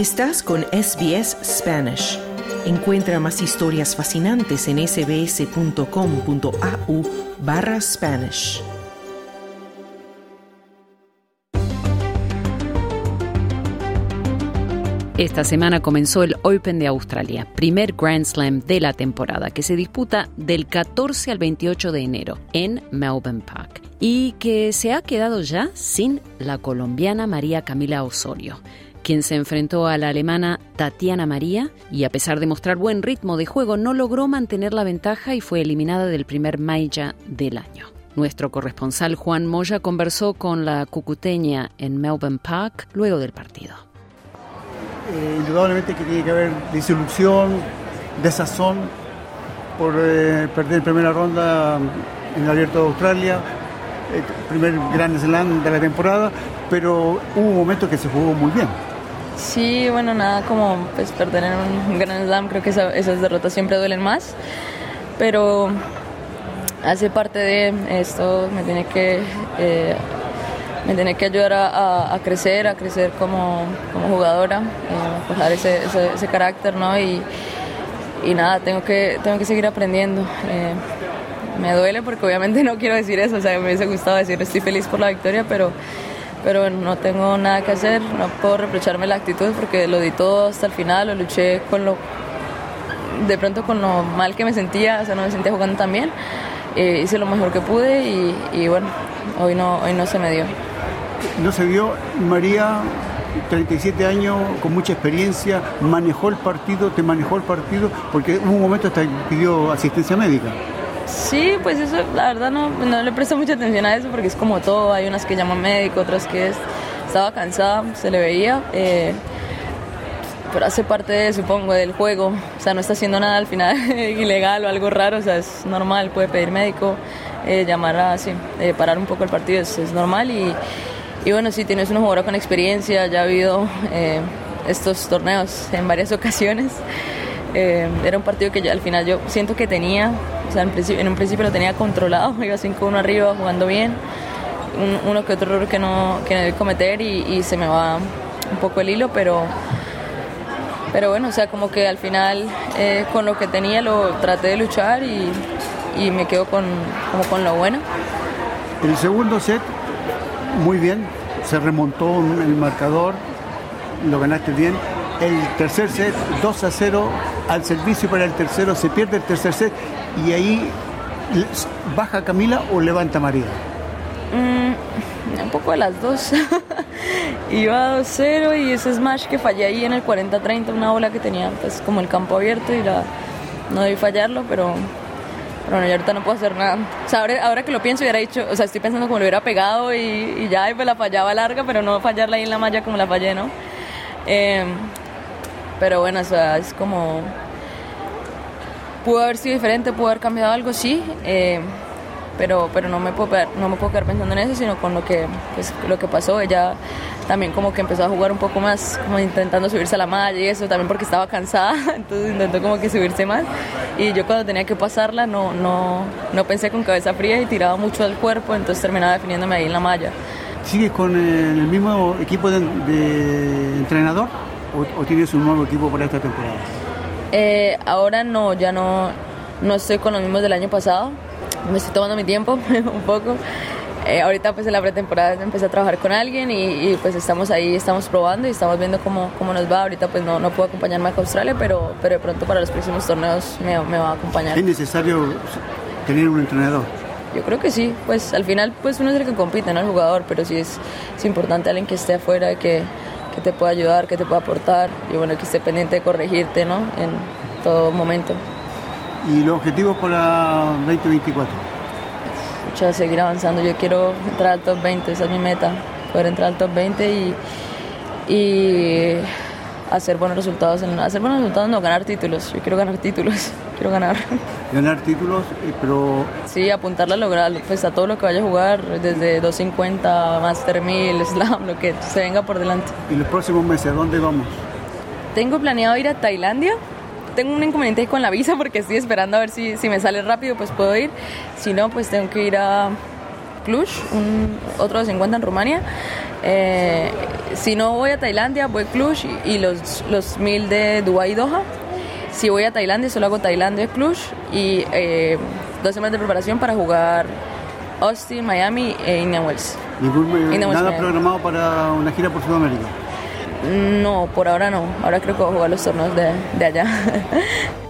Estás con SBS Spanish. Encuentra más historias fascinantes en sbs.com.au barra Spanish. Esta semana comenzó el Open de Australia, primer Grand Slam de la temporada, que se disputa del 14 al 28 de enero en Melbourne Park y que se ha quedado ya sin la colombiana María Camila Osorio quien se enfrentó a la alemana Tatiana María y a pesar de mostrar buen ritmo de juego no logró mantener la ventaja y fue eliminada del primer Maya del año. Nuestro corresponsal Juan Moya conversó con la cucuteña en Melbourne Park luego del partido. Eh, indudablemente que tiene que haber disolución, desazón por eh, perder primera ronda en el Abierto de Australia, el primer Grand Slam de la temporada, pero hubo un momento que se jugó muy bien. Sí, bueno, nada como pues, perder en un Grand Slam, creo que esas derrotas siempre duelen más, pero hace parte de esto, me tiene que, eh, me tiene que ayudar a, crecer, a crecer como, jugadora, eh, a ese, ese, carácter, ¿no? Y, y, nada, tengo que, tengo que seguir aprendiendo. Eh, me duele porque obviamente no quiero decir eso, o sea, me hubiese gustado decir estoy feliz por la victoria, pero pero no tengo nada que hacer, no puedo reprocharme la actitud porque lo di todo hasta el final, lo luché con lo, de pronto con lo mal que me sentía, o sea, no me sentía jugando tan bien, eh, hice lo mejor que pude y, bueno, hoy no, hoy no se me dio. No se dio, María, 37 años, con mucha experiencia, manejó el partido, te manejó el partido, porque hubo un momento hasta pidió asistencia médica. Sí, pues eso, la verdad no, no le presto mucha atención a eso porque es como todo, hay unas que llaman médico, otras que estaba cansada, se le veía, eh, pero hace parte, supongo, del juego, o sea, no está haciendo nada al final ilegal o algo raro, o sea, es normal, puede pedir médico, eh, llamar a, sí, eh, parar un poco el partido, es, normal y, y, bueno, sí, tienes una jugadora con experiencia, ya ha habido estos torneos en varias ocasiones. era un partido que al final yo siento que tenía, en, un principio lo tenía controlado, iba 5-1 arriba, jugando bien. uno que otro error que no, que no cometer y, se me va un poco el hilo, pero, pero bueno, o sea, como que al final eh, con lo que tenía lo traté de luchar y, y me quedo con, como con lo bueno. El segundo set, muy bien, se remontó el marcador, lo ganaste bien. El tercer set, 2 a 0 al servicio para el tercero, se pierde el tercer set y ahí baja Camila o levanta María. Mm, un poco de las dos. Iba 2-0 y ese smash que fallé ahí en el 40-30, una bola que tenía pues como el campo abierto y la, no debí fallarlo, pero, bueno, ya ahorita no puedo hacer nada. O sea, ahora, que lo pienso hubiera dicho, o sea, estoy pensando como lo hubiera pegado y, ya y pues la fallaba larga, pero no fallarla ahí en la malla como la fallé, ¿no? Em, pero bueno, o sea, es como pudo haber sido diferente, pudo haber cambiado algo, sí, eh, pero, pero no, me puedo, no me puedo quedar pensando en eso, sino con lo que, pues, lo que pasó. Ella también como que empezó a jugar un poco más, como intentando subirse a la malla y eso, también porque estaba cansada, entonces intentó como que subirse más. Y yo cuando tenía que pasarla no, no, no pensé con cabeza fría y tiraba mucho del cuerpo, entonces terminaba definiéndome ahí en la malla. ¿Sigues con el mismo equipo de, entrenador o, o tienes un nuevo equipo para esta temporada? Eh, ahora no, ya no, no estoy con los mismos del año pasado. Me estoy tomando mi tiempo un poco. Eh, ahorita pues en la pretemporada empecé a trabajar con alguien y, pues estamos ahí, estamos probando y estamos viendo cómo, cómo nos va. Ahorita pues no, no puedo acompañarme a Australia, pero, pero de pronto para los próximos torneos me, me va a acompañar. ¿Es necesario tener un entrenador? Yo creo que sí, pues al final pues uno es el que compite, no el jugador, pero sí es, es importante alguien que esté afuera, que, que te pueda ayudar, que te pueda aportar y bueno, que esté pendiente de corregirte ¿no? en todo momento. ¿Y los objetivos para 2024? Mucho seguir avanzando. Yo quiero entrar al top 20, esa es mi meta, poder entrar al top 20 y, y hacer buenos resultados. En, hacer buenos resultados, no ganar títulos. Yo quiero ganar títulos, quiero ganar. Ganar títulos, eh, pero... Sí, apuntarle a lograr, pues a todo lo que vaya a jugar, desde 250, Master 1000, Slam, lo que se venga por delante. ¿Y los próximos meses a dónde vamos? Tengo planeado ir a Tailandia. Tengo un inconveniente con la visa porque estoy esperando a ver si, si me sale rápido, pues puedo ir. Si no, pues tengo que ir a Cluj, un, otro de 50 en Rumania. Eh, si no voy a Tailandia, voy a Cluj y, los, los mil de Dubái y Doha. Si voy a Tailandia, solo hago Tailandia, Cluj y eh, dos semanas de preparación para jugar Austin, Miami e Indian Wells. ¿Ningún, ¿Nada programado para una gira por Sudamérica? No, por ahora no. Ahora creo que voy a jugar los torneos de, de allá.